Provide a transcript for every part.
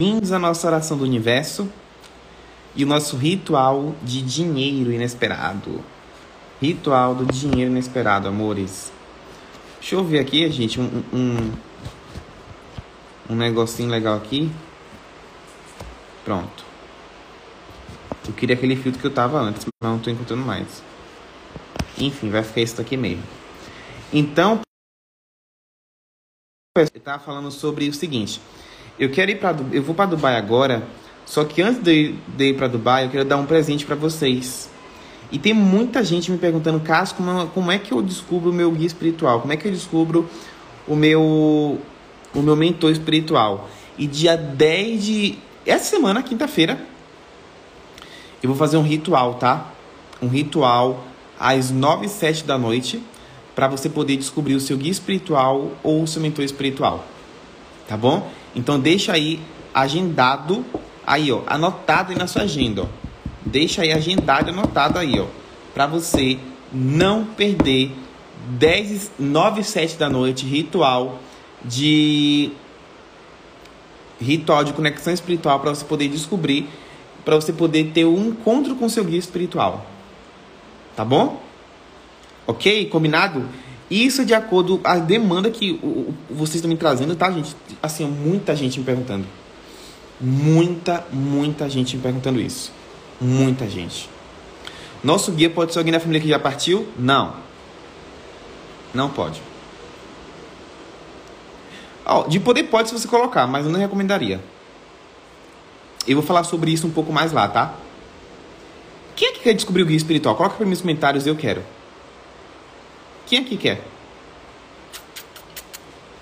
Bem-vindos à nossa oração do universo e o nosso ritual de dinheiro inesperado. Ritual do dinheiro inesperado, amores. Deixa eu ver aqui, gente, um, um, um negocinho legal aqui. Pronto. Eu queria aquele filtro que eu tava antes, mas não tô encontrando mais. Enfim, vai ficar isso aqui mesmo. Então, eu falando sobre o seguinte. Eu quero ir para eu vou para Dubai agora, só que antes de, de ir para Dubai, eu quero dar um presente para vocês. E tem muita gente me perguntando, Cássio, como, como é que eu descubro o meu guia espiritual? Como é que eu descubro o meu o meu mentor espiritual? E dia 10 de essa semana, quinta-feira, eu vou fazer um ritual, tá? Um ritual às 9 e 7 da noite para você poder descobrir o seu guia espiritual ou o seu mentor espiritual. Tá bom? Então deixa aí agendado aí, ó, anotado aí na sua agenda, ó. Deixa aí agendado anotado aí, ó, para você não perder 10 9 e 7 da noite ritual de ritual de conexão espiritual para você poder descobrir, para você poder ter um encontro com seu guia espiritual. Tá bom? OK? Combinado? Isso é de acordo com a demanda que o, vocês estão me trazendo, tá, gente? Assim, muita gente me perguntando. Muita, muita gente me perguntando isso. Muita gente. Nosso guia pode ser alguém da família que já partiu? Não. Não pode. de poder pode se você colocar, mas eu não recomendaria. Eu vou falar sobre isso um pouco mais lá, tá? Quem é que quer descobrir o guia espiritual? Coloca para mim nos comentários, eu quero. Quem aqui quer?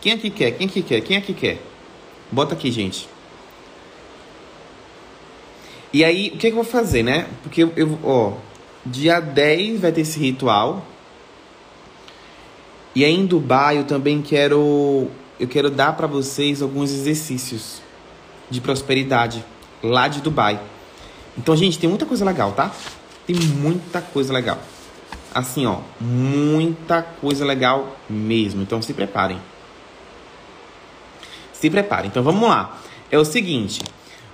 Quem aqui quer? Quem aqui quer? Quem aqui quer? Bota aqui, gente. E aí, o que, é que eu vou fazer, né? Porque eu, eu, ó, dia 10 vai ter esse ritual. E aí em Dubai eu também quero eu quero dar para vocês alguns exercícios de prosperidade lá de Dubai. Então, gente, tem muita coisa legal, tá? Tem muita coisa legal assim, ó, muita coisa legal mesmo. Então se preparem. Se preparem. Então vamos lá. É o seguinte,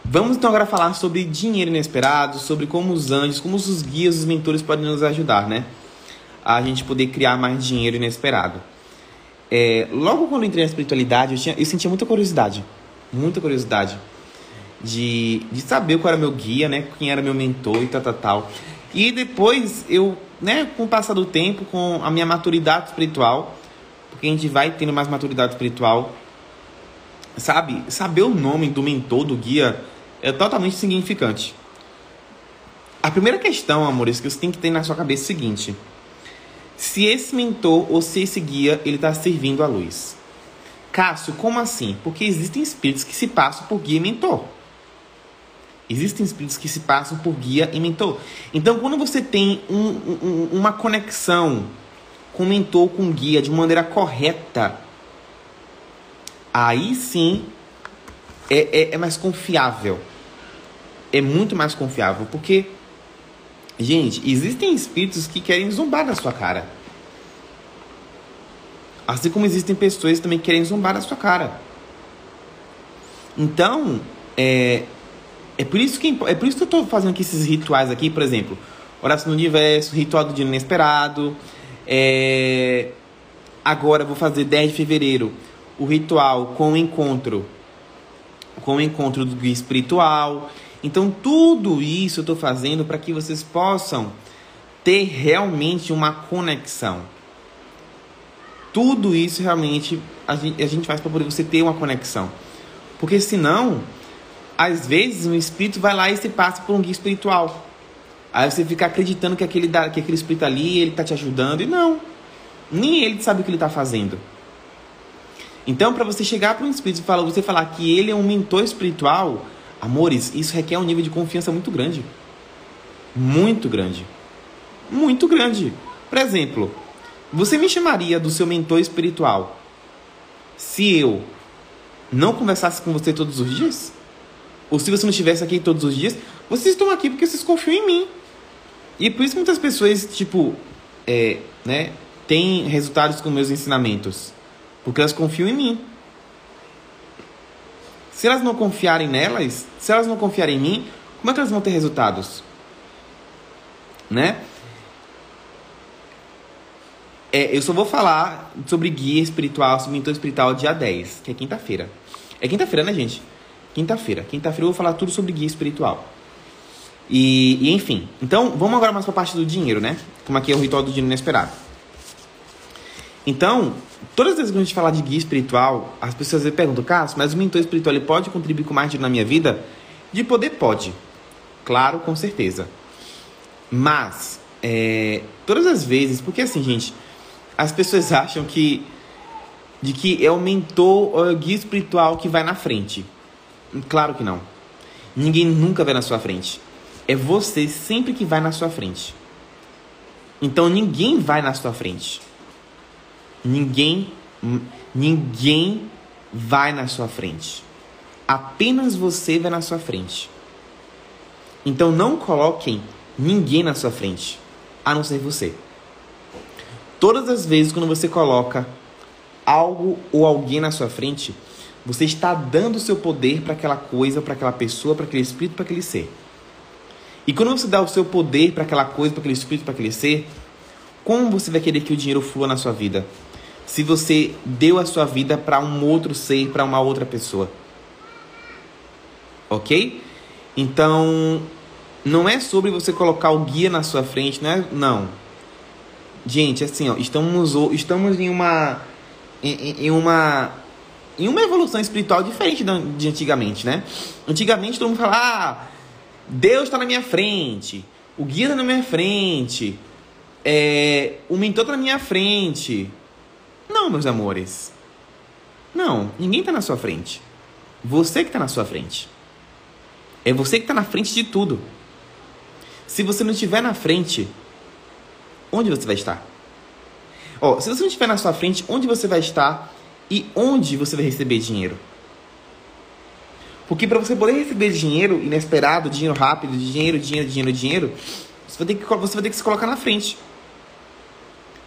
vamos então agora falar sobre dinheiro inesperado, sobre como os anjos, como os guias, os mentores podem nos ajudar, né? A gente poder criar mais dinheiro inesperado. É, logo quando eu entrei na espiritualidade, eu, tinha, eu sentia muita curiosidade. Muita curiosidade. De, de saber qual era meu guia, né? Quem era meu mentor e tal, tal, tal. E depois eu né, com o passar do tempo, com a minha maturidade espiritual, porque a gente vai tendo mais maturidade espiritual, sabe? Saber o nome do mentor, do guia, é totalmente significante. A primeira questão, amores, que você tem que ter na sua cabeça é o seguinte: se esse mentor ou se esse guia ele está servindo à luz. Cássio, como assim? Porque existem espíritos que se passam por guia e mentor. Existem espíritos que se passam por guia e mentor. Então, quando você tem um, um, uma conexão com mentor, com guia, de maneira correta, aí sim é, é, é mais confiável. É muito mais confiável. Porque, gente, existem espíritos que querem zombar da sua cara. Assim como existem pessoas também que querem zombar da sua cara. Então, é, é por isso que é por isso que eu estou fazendo aqui esses rituais aqui, por exemplo, oração do universo, ritual do dia inesperado. É... Agora vou fazer 10 de fevereiro o ritual com o encontro, com o encontro do guia espiritual. Então tudo isso eu estou fazendo para que vocês possam ter realmente uma conexão. Tudo isso realmente a gente, a gente faz para poder você ter uma conexão. Porque senão às vezes um espírito vai lá e se passa por um guia espiritual. Aí você fica acreditando que aquele, que aquele espírito ali, ele está te ajudando. E não. Nem ele sabe o que ele está fazendo. Então, para você chegar para um espírito e falar, você falar que ele é um mentor espiritual, amores, isso requer um nível de confiança muito grande. Muito grande. Muito grande. Por exemplo, você me chamaria do seu mentor espiritual se eu não conversasse com você todos os dias? Ou se você não estivesse aqui todos os dias, vocês estão aqui porque vocês confiam em mim. E por isso muitas pessoas, tipo, é, né, têm resultados com meus ensinamentos. Porque elas confiam em mim. Se elas não confiarem nelas, se elas não confiarem em mim, como é que elas vão ter resultados? Né? É, eu só vou falar sobre guia espiritual, sobre mentor espiritual dia 10, que é quinta-feira. É quinta-feira, né, gente? Quinta-feira. Quinta-feira eu vou falar tudo sobre guia espiritual. E, e enfim. Então, vamos agora mais para a parte do dinheiro, né? Como aqui é o ritual do dinheiro inesperado. Então, todas as vezes que a gente fala de guia espiritual, as pessoas perguntam, Carlos, mas o mentor espiritual ele pode contribuir com mais dinheiro na minha vida? De poder, pode. Claro, com certeza. Mas, é, todas as vezes, porque assim, gente, as pessoas acham que de que é o mentor ou é o guia espiritual que vai na frente. Claro que não. Ninguém nunca vai na sua frente. É você sempre que vai na sua frente. Então ninguém vai na sua frente. Ninguém ninguém vai na sua frente. Apenas você vai na sua frente. Então não coloquem ninguém na sua frente, a não ser você. Todas as vezes quando você coloca algo ou alguém na sua frente, você está dando o seu poder para aquela coisa, para aquela pessoa, para aquele espírito, para aquele ser. E quando você dá o seu poder para aquela coisa, para aquele espírito, para aquele ser, como você vai querer que o dinheiro flua na sua vida? Se você deu a sua vida para um outro ser, para uma outra pessoa. Ok? Então, não é sobre você colocar o guia na sua frente, não é? Não Gente, assim, ó, estamos, estamos em uma. Em, em uma. Em uma evolução espiritual diferente de antigamente, né? Antigamente todo mundo fala, ah, Deus está na minha frente, o guia está na minha frente, é, o mentor está na minha frente. Não, meus amores. Não, ninguém está na sua frente. Você que está na sua frente. É você que está na frente de tudo. Se você não estiver na frente, onde você vai estar? Ó, se você não estiver na sua frente, onde você vai estar e onde você vai receber dinheiro? Porque para você poder receber dinheiro inesperado, dinheiro rápido, dinheiro, dinheiro, dinheiro, dinheiro, você vai ter que, você vai ter que se colocar na frente.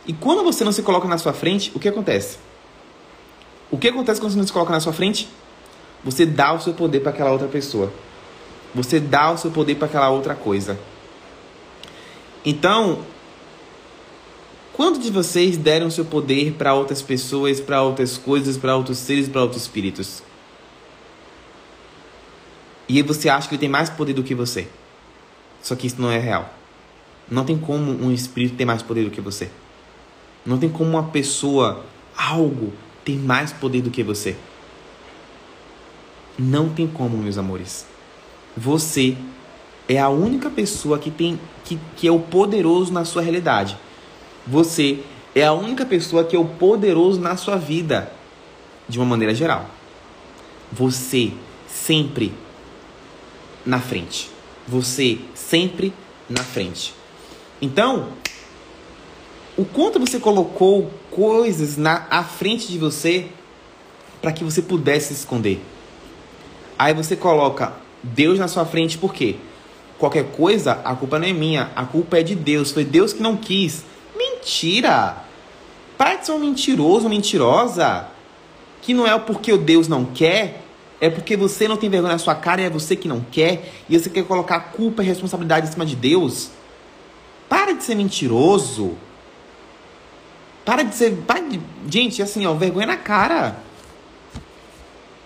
E quando você não se coloca na sua frente, o que acontece? O que acontece quando você não se coloca na sua frente? Você dá o seu poder para aquela outra pessoa. Você dá o seu poder para aquela outra coisa. Então, Quantos de vocês deram seu poder para outras pessoas, para outras coisas, para outros seres, para outros espíritos? E você acha que ele tem mais poder do que você. Só que isso não é real. Não tem como um espírito ter mais poder do que você. Não tem como uma pessoa, algo, ter mais poder do que você. Não tem como, meus amores. Você é a única pessoa que tem que, que é o poderoso na sua realidade. Você é a única pessoa que é o poderoso na sua vida, de uma maneira geral. Você sempre na frente. Você sempre na frente. Então, o quanto você colocou coisas na à frente de você para que você pudesse se esconder. Aí você coloca Deus na sua frente por quê? Qualquer coisa, a culpa não é minha, a culpa é de Deus. Foi Deus que não quis mentira. Para de ser um mentiroso, mentirosa. Que não é porque o Deus não quer, é porque você não tem vergonha na sua cara e é você que não quer. E você quer colocar culpa e responsabilidade em cima de Deus. Para de ser mentiroso. Para de ser. Para de, gente, assim, ó, vergonha na cara.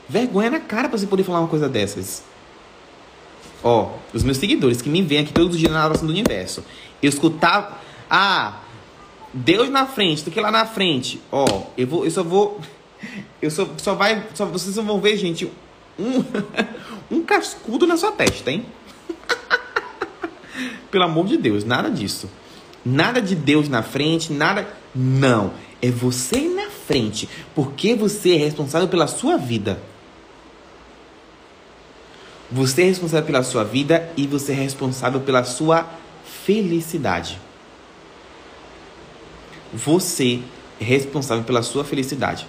Vergonha na cara pra você poder falar uma coisa dessas. Ó, os meus seguidores que me veem aqui todos os dias na oração do universo. Eu escutava. Ah, Deus na frente, do que lá na frente. Ó, eu vou, eu só vou, eu só, só vai, só, vocês vão ver, gente, um, um cascudo na sua testa, hein? Pelo amor de Deus, nada disso. Nada de Deus na frente, nada. Não. É você na frente. Porque você é responsável pela sua vida. Você é responsável pela sua vida e você é responsável pela sua felicidade. Você é responsável pela sua felicidade.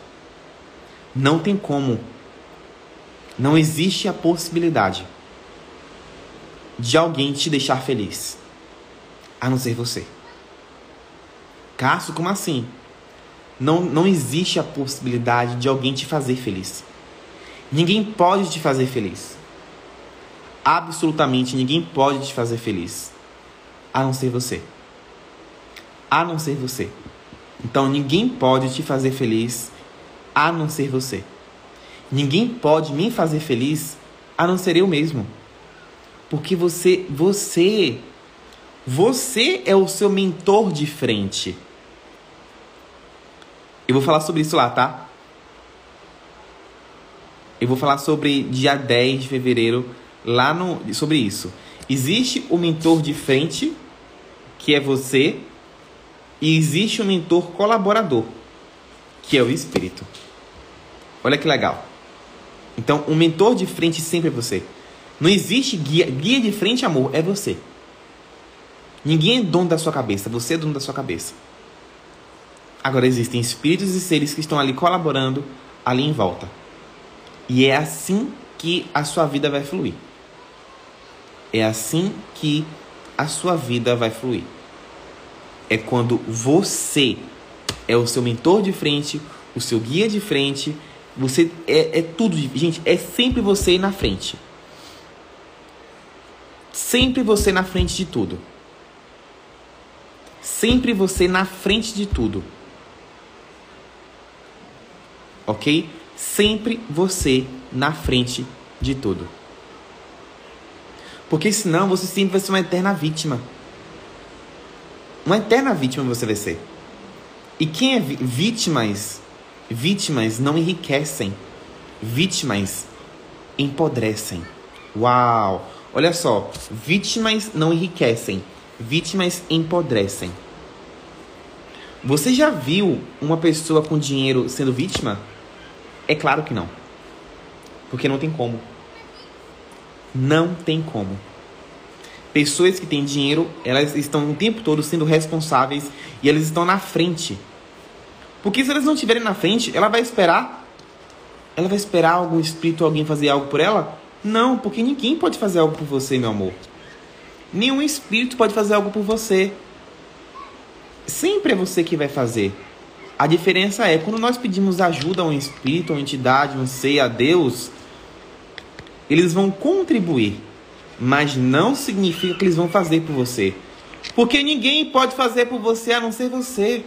Não tem como. Não existe a possibilidade de alguém te deixar feliz, a não ser você. Cássio, como assim? Não, não existe a possibilidade de alguém te fazer feliz. Ninguém pode te fazer feliz. Absolutamente ninguém pode te fazer feliz. A não ser você. A não ser você. Então ninguém pode te fazer feliz a não ser você. Ninguém pode me fazer feliz a não ser eu mesmo. Porque você, você, você é o seu mentor de frente. Eu vou falar sobre isso lá, tá? Eu vou falar sobre dia 10 de fevereiro lá no sobre isso. Existe o mentor de frente, que é você, e existe o mentor colaborador, que é o espírito. Olha que legal. Então, o mentor de frente sempre é você. Não existe guia, guia de frente, amor, é você. Ninguém é dono da sua cabeça, você é dono da sua cabeça. Agora existem espíritos e seres que estão ali colaborando ali em volta. E é assim que a sua vida vai fluir. É assim que a sua vida vai fluir. É quando você é o seu mentor de frente, o seu guia de frente, você é, é tudo, gente, é sempre você na frente. Sempre você na frente de tudo. Sempre você na frente de tudo. Ok? sempre você na frente de tudo. Porque senão você sempre vai ser uma eterna vítima. Uma eterna vítima você vai ser. E quem é vítimas, vítimas não enriquecem. Vítimas empodrecem. Uau! Olha só, vítimas não enriquecem, vítimas empodrecem. Você já viu uma pessoa com dinheiro sendo vítima? É claro que não. Porque não tem como. Não tem como. Pessoas que têm dinheiro, elas estão o tempo todo sendo responsáveis e elas estão na frente. Porque se elas não estiverem na frente, ela vai esperar. Ela vai esperar algum espírito, alguém fazer algo por ela? Não, porque ninguém pode fazer algo por você, meu amor. Nenhum espírito pode fazer algo por você. Sempre é você que vai fazer. A diferença é quando nós pedimos ajuda a um espírito, a uma entidade, um ser, a Deus, eles vão contribuir, mas não significa que eles vão fazer por você. Porque ninguém pode fazer por você a não ser você.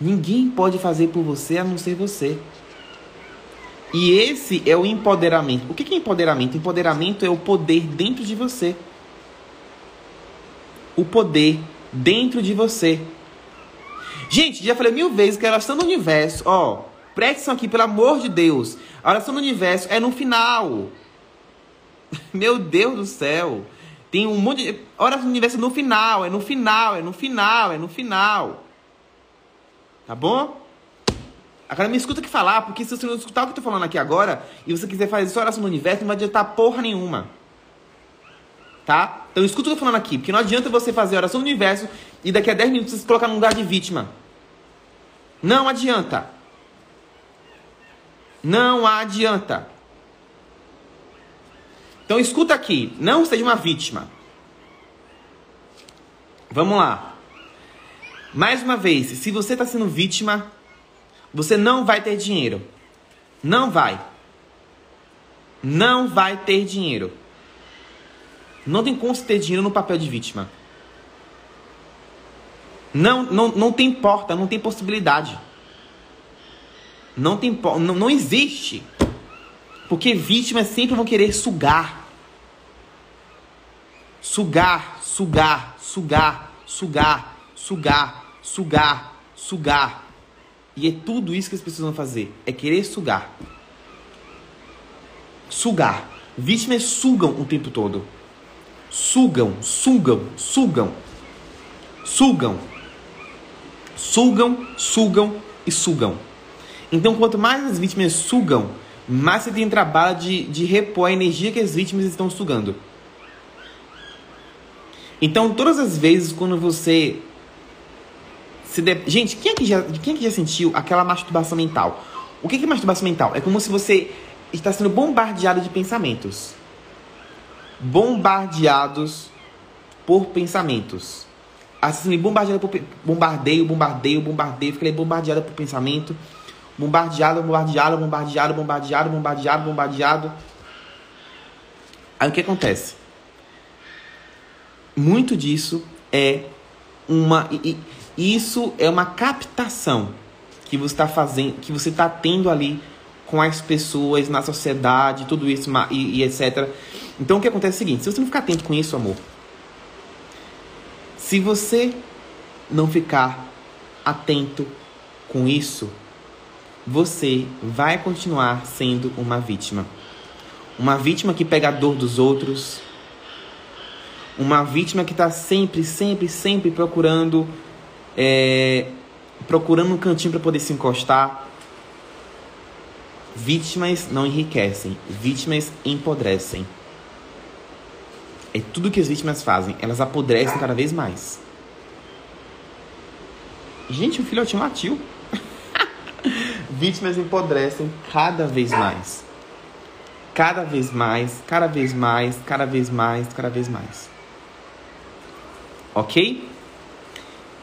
Ninguém pode fazer por você a não ser você. E esse é o empoderamento. O que é empoderamento? Empoderamento é o poder dentro de você. O poder dentro de você. Gente, já falei mil vezes que a oração do universo, ó, preste atenção aqui, pelo amor de Deus. A oração do universo é no final. Meu Deus do céu. Tem um monte de. A oração do universo no final, é no final, é no final, é no final. Tá bom? Agora me escuta aqui falar, porque se você não escutar o que eu tô falando aqui agora e você quiser fazer só oração do universo, não vai adiantar porra nenhuma. Tá? Então escuta o que eu tô falando aqui, porque não adianta você fazer oração do universo e daqui a 10 minutos você se colocar no lugar de vítima. Não adianta. Não adianta. Então escuta aqui, não seja uma vítima. Vamos lá. Mais uma vez, se você está sendo vítima, você não vai ter dinheiro. Não vai. Não vai ter dinheiro. Não tem como você ter dinheiro no papel de vítima. Não, não, não tem porta, não tem possibilidade. Não tem não, não existe. Porque vítimas sempre vão querer sugar. Sugar, sugar, sugar, sugar, sugar, sugar, sugar. E é tudo isso que as pessoas vão fazer. É querer sugar. Sugar. Vítimas sugam o tempo todo. Sugam, sugam, sugam. Sugam sugam, sugam e sugam. Então, quanto mais as vítimas sugam, mais você tem trabalho de, de repor a energia que as vítimas estão sugando. Então, todas as vezes quando você se de... Gente, quem é, que já, quem é que já sentiu aquela masturbação mental? O que é masturbação mental? É como se você está sendo bombardeado de pensamentos. Bombardeados por pensamentos assim, bombardeada por bombardeio, bombardeio, bombardeio, fiquei bombardeada por pensamento. Bombardeado, bombardeado, bombardeado, bombardeado, bombardeado, bombardeado. Aí o que acontece? Muito disso é uma isso é uma captação que você está fazendo, que você está tendo ali com as pessoas na sociedade, tudo isso e, e etc. Então o que acontece é o seguinte: se você não ficar atento com isso, amor, se você não ficar atento com isso, você vai continuar sendo uma vítima. Uma vítima que pega a dor dos outros. Uma vítima que está sempre, sempre, sempre procurando, é, procurando um cantinho para poder se encostar. Vítimas não enriquecem, vítimas empodrecem. É tudo que as vítimas fazem, elas apodrecem cada vez mais. Gente, o filhotinho latiu. Vítimas empodrecem cada vez mais. Cada vez mais, cada vez mais, cada vez mais, cada vez mais. Ok?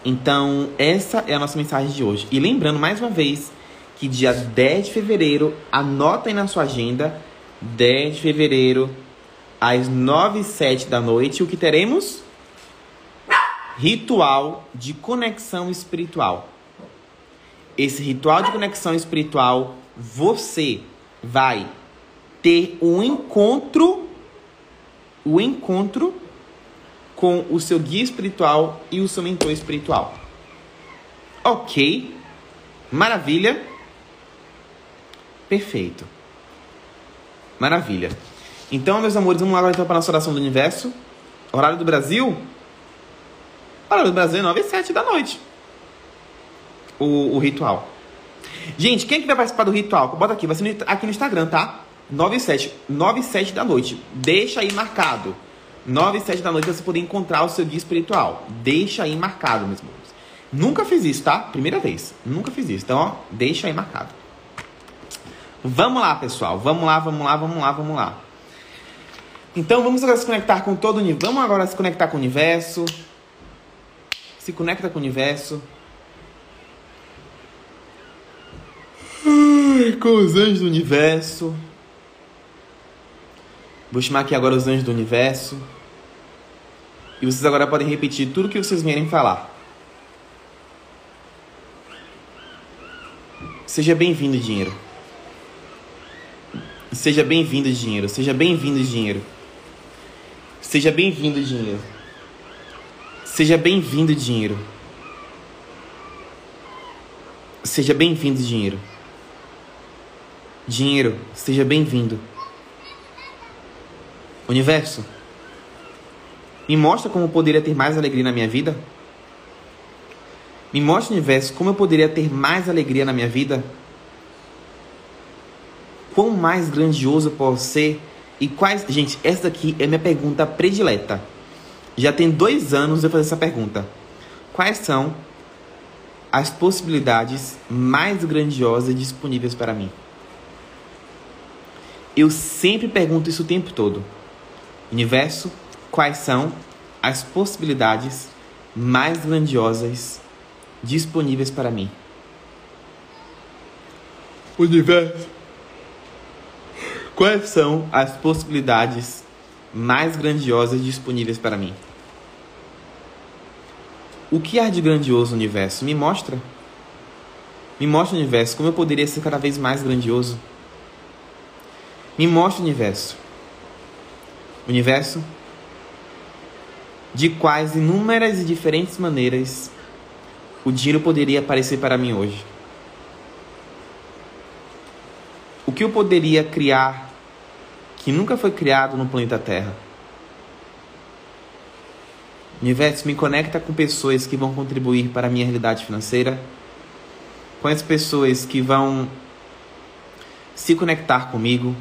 Então, essa é a nossa mensagem de hoje. E lembrando mais uma vez que dia 10 de fevereiro, anota aí na sua agenda, 10 de fevereiro, às 9 e 7 da noite, o que teremos? Ritual de conexão espiritual. Esse ritual de conexão espiritual, você vai ter um encontro, o um encontro com o seu guia espiritual e o seu mentor espiritual. Ok, maravilha, perfeito, maravilha. Então, meus amores, vamos lá agora então para a nossa oração do universo. Horário do Brasil? Horário do Brasil é 9 e 7 da noite. O, o ritual. Gente, quem é que vai participar do ritual? Bota aqui, vai ser aqui no Instagram, tá? 9 e 7. 9 e 7 da noite. Deixa aí marcado. 9 e 7 da noite você poder encontrar o seu guia espiritual. Deixa aí marcado, meus amores. Nunca fiz isso, tá? Primeira vez. Nunca fiz isso. Então, ó, deixa aí marcado. Vamos lá, pessoal. Vamos lá, vamos lá, vamos lá, vamos lá. Então, vamos agora se conectar com todo o universo. Vamos agora se conectar com o universo. Se conecta com o universo. Com os anjos do universo. Vou chamar aqui agora os anjos do universo. E vocês agora podem repetir tudo que vocês vierem falar. Seja bem-vindo, dinheiro. Seja bem-vindo, dinheiro. Seja bem-vindo, dinheiro. Seja bem-vindo, dinheiro. Seja bem-vindo, dinheiro. Seja bem-vindo, dinheiro. Dinheiro, seja bem-vindo. Universo, me mostra como eu poderia ter mais alegria na minha vida? Me mostra, universo, como eu poderia ter mais alegria na minha vida? Quão mais grandioso eu posso ser? E quais. Gente, essa daqui é minha pergunta predileta. Já tem dois anos eu fazer essa pergunta. Quais são as possibilidades mais grandiosas disponíveis para mim? Eu sempre pergunto isso o tempo todo. Universo, quais são as possibilidades mais grandiosas disponíveis para mim? Universo, quais são as possibilidades mais grandiosas disponíveis para mim? O que há de grandioso universo? Me mostra. Me mostra universo como eu poderia ser cada vez mais grandioso. Me mostra o universo universo, de quais inúmeras e diferentes maneiras o dinheiro poderia aparecer para mim hoje. O que eu poderia criar que nunca foi criado no planeta Terra? Universo, me conecta com pessoas que vão contribuir para a minha realidade financeira, com as pessoas que vão se conectar comigo,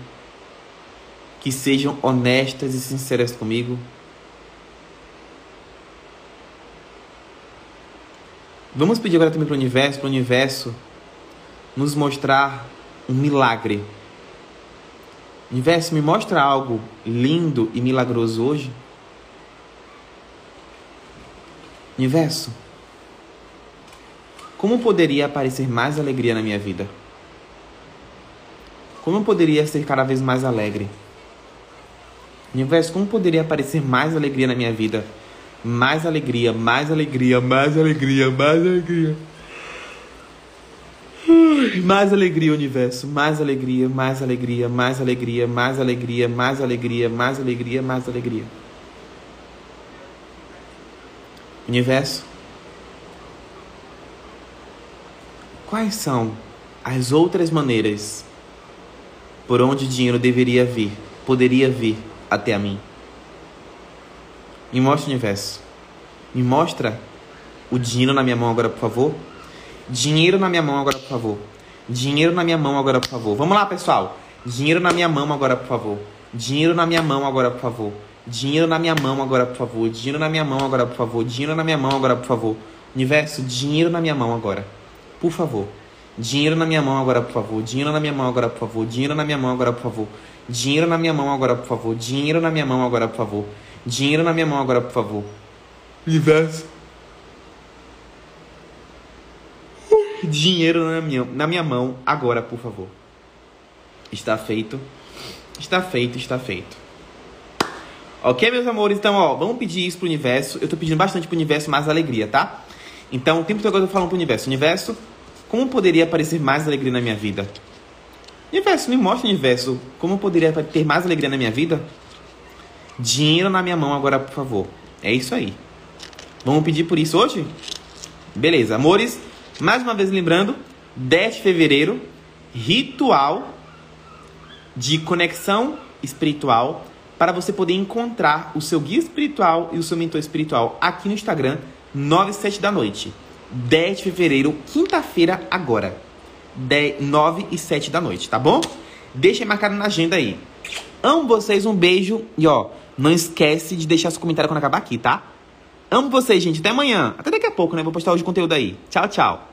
que sejam honestas e sinceras comigo. Vamos pedir agora também para o universo, para o universo nos mostrar um milagre. Universo, me mostra algo lindo e milagroso hoje. Universo, como poderia aparecer mais alegria na minha vida? como eu poderia ser cada vez mais alegre? Universo, como poderia aparecer mais alegria na minha vida? Mais alegria, mais alegria, mais alegria, mais alegria. Mais alegria, universo. Mais alegria, mais alegria, mais alegria, mais alegria, mais alegria, mais alegria, mais alegria. Universo. Quais são as outras maneiras por onde dinheiro deveria vir, poderia vir até a mim? Me mostra o universo. Me mostra o dinheiro na minha mão agora, por favor. Dinheiro na minha mão agora, por favor. Dinheiro na minha mão agora, por favor. Vamos lá, pessoal. Dinheiro na minha mão agora, por favor. Dinheiro na minha mão agora, por favor. Dinheiro na minha mão agora, por favor. Dinheiro na minha mão agora, por favor. Dinheiro na minha mão agora, por favor. Universo, dinheiro na minha mão agora. Por favor. Dinheiro na minha mão agora, por favor. Dinheiro na minha mão agora, por favor. Dinheiro na minha mão agora, por favor. Dinheiro na minha mão agora, por favor. Dinheiro na minha mão agora, por favor. Dinheiro na minha mão agora, por favor. Universo. Dinheiro na minha, na minha mão agora, por favor. Está feito. Está feito, está feito. Ok, meus amores? Então, ó, vamos pedir isso pro universo. Eu tô pedindo bastante pro universo mais alegria, tá? Então, o tempo todo eu tô falando pro universo. Universo, como poderia aparecer mais alegria na minha vida? Universo, me mostra, universo, como poderia ter mais alegria na minha vida? Dinheiro na minha mão agora, por favor. É isso aí. Vamos pedir por isso hoje? Beleza, amores. Mais uma vez lembrando, 10 de fevereiro, ritual de conexão espiritual para você poder encontrar o seu guia espiritual e o seu mentor espiritual aqui no Instagram, 9 e 7 da noite. 10 de fevereiro, quinta-feira, agora. 10, 9 e 7 da noite, tá bom? Deixa marcado na agenda aí. Amo vocês, um beijo. E ó, não esquece de deixar seu comentário quando acabar aqui, tá? Amo vocês, gente. Até amanhã. Até daqui a pouco, né? Vou postar hoje conteúdo aí. Tchau, tchau.